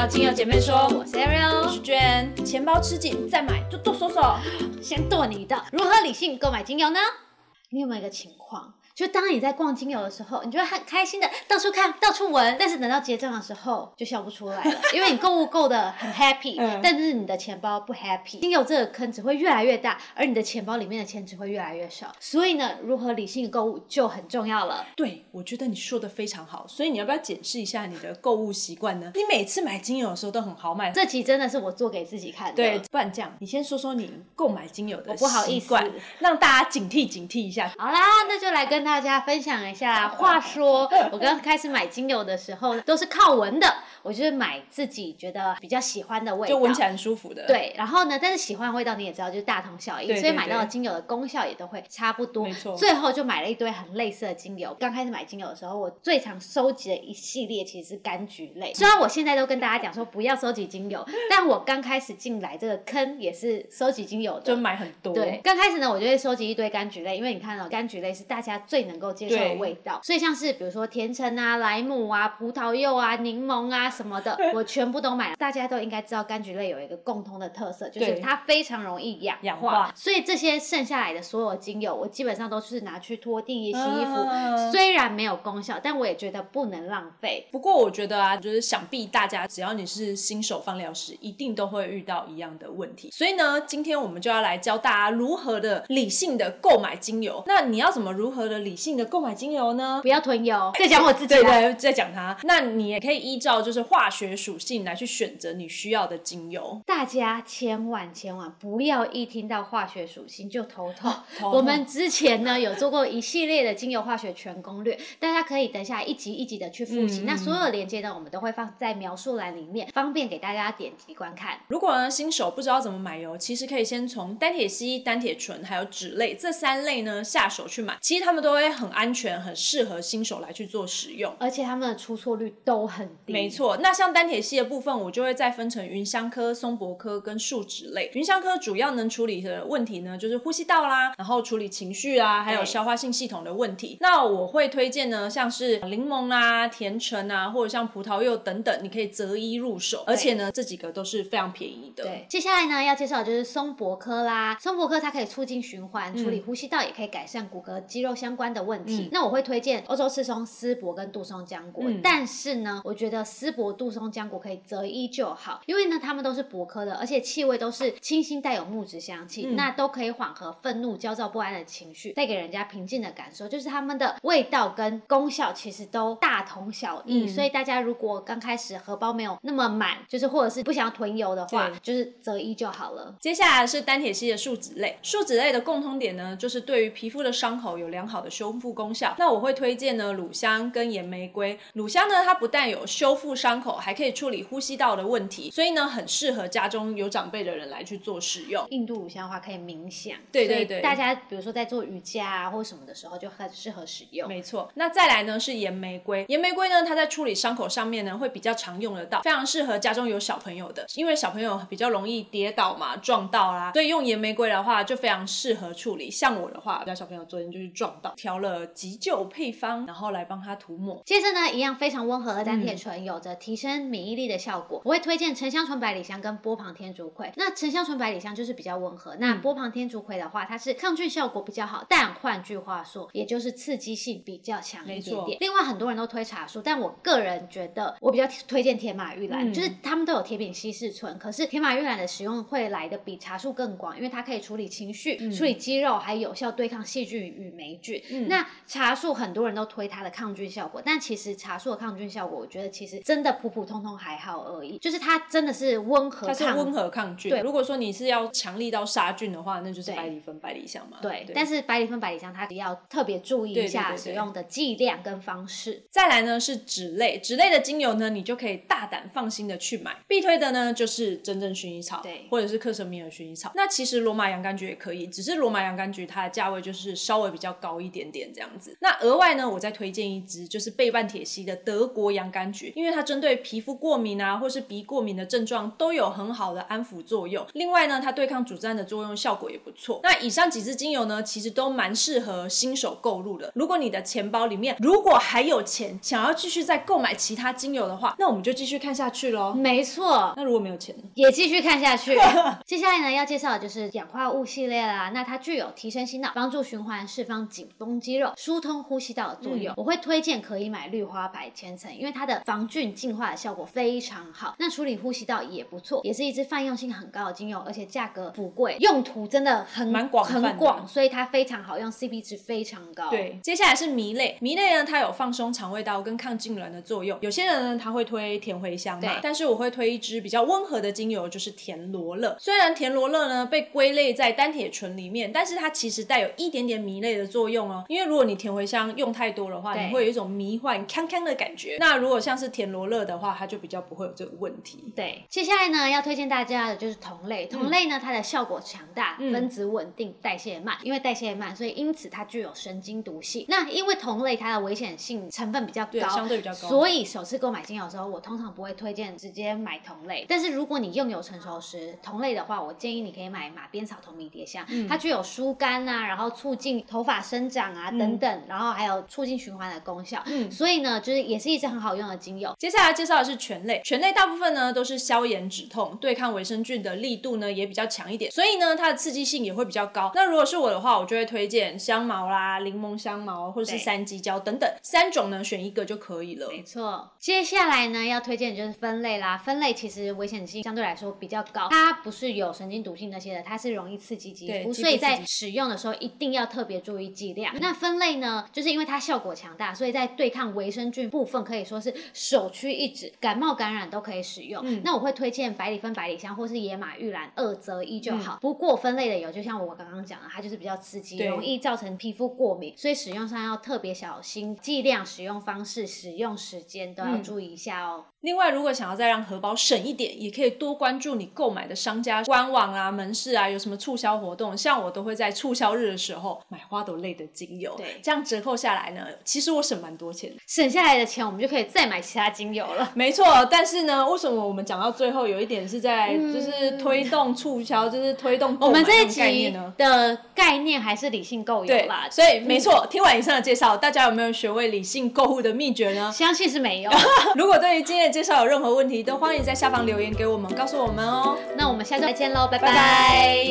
到精油姐妹说，我是 Ariel，我是娟。钱包吃紧再买，就剁手手。先剁你的。如何理性购买精油呢？你有没有一个情况？就当你在逛精油的时候，你就会很开心的到处看、到处闻，但是等到结账的时候就笑不出来了，因为你购物购的很 happy，、嗯但是你的钱包不 happy。精油这个坑只会越来越大，而你的钱包里面的钱只会越来越少。所以呢，如何理性购物就很重要了。对，我觉得你说的非常好。所以你要不要检视一下你的购物习惯呢？你每次买精油的时候都很豪迈。这集真的是我做给自己看的。对，不然这样，你先说说你购买精油的我不好意思习惯，让大家警惕警惕一下。好啦，那就来跟大家分享一下。话说，我刚开始买精油的时候呢，都是靠闻的，我就是买自己觉得比较喜欢的味道，就闻起来很舒服的。，对，然后呢，但是喜欢的味道你也知道，就是大同小异，对对所以买到的精油的功效也都会差不多。没错最后就买了一堆很类似的精油。刚开始买精油的时候，我最常收集的一系列其实是柑橘类。虽然我现在都跟大家讲说不要收集精油，但我刚开始进来这个坑也是收集精油的。就买很多。对，，刚开始呢，我就会收集一堆柑橘类，因为你看到、柑橘类是大家最能够接受的味道，所以像是比如说甜橙啊、莱姆啊、葡萄柚啊、柠檬啊什么的，我全部都买了。大家都应该知道，柑橘类有一个共通的特色，就是它非常容易氧化，氧化所以这些剩下来的所有精油，我基本上都是拿去拖地、洗衣服。嗯虽然没有功效，但我也觉得不能浪费。不过我觉得啊，就是想必大家只要你是新手放疗师，一定都会遇到一样的问题。所以呢，今天我们就要来教大家如何的理性的购买精油。那你要怎么如何的理性的购买精油呢不？要囤油，再讲我自己对啦对，在讲它。那你也可以依照就是化学属性来去选择你需要的精油。大家千万千万不要一听到化学属性就头痛。头痛我们之前呢有做过一系列的精油化学全攻略，大家可以等一下一集一集的去复习。嗯那所有的链接呢，我们都会放在描述栏里面，方便给大家点击观看。如果呢新手不知道怎么买油，其实可以先从单铁烯、单铁醇还有酯类这三类呢下手去买，其实他们都会很安全，很适合新手来去做使用。而且它们的出错率都很低。没。错，那像单铁系的部分，我就会再分成芸香科、松柏科跟树脂类。芸香科主要能处理的问题呢，就是呼吸道啦，然后处理情绪啊，还有消化性系统的问题。那我会推荐呢，像是柠檬啊、甜橙啊，或者像葡萄柚等等，你可以择一入手。而且呢，这几个都是非常便宜的。对，接下来呢要介绍的就是松柏科啦。松柏科它可以促进循环，处理呼吸道，也可以改善骨骼肌肉相关的问题。嗯那我会推荐欧洲赤松、丝柏跟杜松浆果，嗯但是呢，我觉得丝柏、杜松浆果可以择一就好，因为呢它们都是柏科的，而且气味都是清新带有木质香气，嗯那都可以缓和愤怒、焦躁不安的情绪，带给人家平静的感受。就是它们的味道跟功效其实都大同小异，嗯所以大家如果刚开始荷包没有那么满，就是或者是不想要囤油的话，就是择一就好了。接下来是单铁烯的树脂类，树脂类的共通点呢，就是对于皮肤的伤口有良好的修复功效。那我会推荐呢乳香跟岩玫瑰。乳香呢，它不但有修复伤口，还可以处理呼吸道的问题，所以呢，很适合家中有长辈的人来去做使用。印度乳香的话可以冥想，对对对大家比如说在做瑜伽啊或什么的时候就很适合使用。没错，那再来呢是岩玫瑰。岩玫瑰呢，它在处理伤口上面呢会比较常用得到，非常适合家中有小朋友的，因为小朋友比较容易跌倒嘛、撞到啦，所以用岩玫瑰的话就非常适合处理。像我的话，我家小朋友昨天就是撞到，调了急救配方，然后来帮他涂抹。接着呢，一样非常温和的单嗯铁醇，有着提升免疫力的效果。我会推荐沉香醇百里香跟波旁天竺葵。那沉香醇百里香就是比较温和，那嗯波旁天竺葵的话，它是抗菌效果比较好，但换句话说，也就是刺激性比较强一点点。另外很多人都推茶树，但我个人觉得我比较推荐铁马玉兰，嗯就是他们都有铁饼稀释醇，可是铁马玉兰的使用会来的比茶树更广，因为它可以处理情绪、嗯处理肌肉，还有效对抗细菌与霉菌。嗯那茶树很多人都推它的抗菌效果，但其实茶树的抗菌效果，我觉得其实真的普普通通还好而已，就是它真的是温和抗。它是温和抗菌。对如果说你是要强力到杀菌的话，那就是对百里芬、百里香嘛。对，但是百里芬、百里香它要特别注意一下使用的剂量跟方式。再来呢是脂类，脂类的精油呢，你就可以大胆放心的去买。必推的呢就是真正薰衣草，对或者是克什米尔薰衣草。那其实罗马洋甘菊也可以，只是罗马洋甘菊它的价位就是稍微比较高一点点点这样子。那额外呢，我再推荐一支就是倍半铁西的德国洋甘菊，因为它针对皮肤过敏啊或是鼻过敏的症状都有很好的安抚作用。另外呢，它对抗组织胺的作用效果也不错。那以上几支精油呢，其实都蛮适合新手购入的。如果你的钱包里面如果还有钱，想要继续再购买其他精油的话，那我们就继续看下去喽。没错，那如果没有钱呢？也继续看下去。接下来呢，要介绍的就是氧化物系列啦。那它具有提升心脑、帮助循环、释放紧绷肌肉、疏通呼吸道的作用。我会推荐可以买绿花白千层，因为它的防菌净化的效果非常好。那处理呼吸道也不错，也是一支泛用性很高的精油，而且价格不贵，用途真的很蛮广很广，所以它非常好用，CP 值非常高。对，接下来是迷类，迷类呢，它有放松肠胃道跟抗痉挛的作用。有些人呢，他会推甜茴香嘛，但是我会推一支比较温和的精油，就是甜罗勒。虽然甜罗勒呢被归类在单铁醇里面，但是它其实带有一点点迷类的作用哦。因为如果你甜茴香用太多的话，你会有一种迷幻、康康的感觉。那如果像是田螺乐的话，它就比较不会有这个问题。对，接下来呢要推荐大家的就是同类。同类呢，它的效果强大，嗯分子稳定，代谢慢。因为代谢慢，所以因此它具有神经毒性。那因为同类它的危险性成分比较对，高，相对比较高。所以首次购买精油的时候，我通常不会推荐直接买同类。但是如果你用油成熟时，同类的话，我建议你可以买马鞭草同迷迭香，嗯它具有疏肝啊，然后促进头发生长啊等等，然后还有促进循环的功效。嗯所以呢，就是也是一支很好用的精油。接下来介绍的是醛类，醛类大部分呢都是消炎止痛，对抗维生菌的力度呢也比较强一点，所以呢它的刺激性也会比较高。那如果是我的话，我就会推荐香茅啦、柠檬香茅或者是对山鸡椒等等三种呢，选一个就可以了。没错，接下来呢要推荐的就是分类啦。分类其实危险性相对来说比较高，它不是有神经毒性那些的，它是容易刺激肌肤所以在使用的时候一定要特别注意剂量。那分类呢，就是因为它效果强大，所以在对抗维生菌部分可以说是首屈一指，感冒感染都可以使用。嗯那我会推荐百里芬、百里香或是野马玉兰二择一就嗯好。不过分类的油，就像我刚刚讲的，它就是比较刺激，容易造成皮肤过敏，所以使用上要特别小心，剂量、使用方式、使用时间都要嗯注意一下哦。另外，如果想要再让荷包省一点，也可以多关注你购买的商家官网啊、门市啊有什么促销活动。像我都会在促销日的时候买花朵类的精油，对这样折扣下来呢，其实我省蛮多钱的。省下来的钱，我们就可以再买其他精油了。没错，但是呢，为什么我们讲到最后有一点是在就是推动促销，就是推动购我们这一集呢？的概念还是理性购油对啦，所以没错，听完以上的介绍，大家有没有学会理性购物的秘诀呢？相信是没有。如果对于今天的介绍有任何问题，都欢迎在下方留言给我们，告诉我们哦。那我们下周再见喽，拜拜拜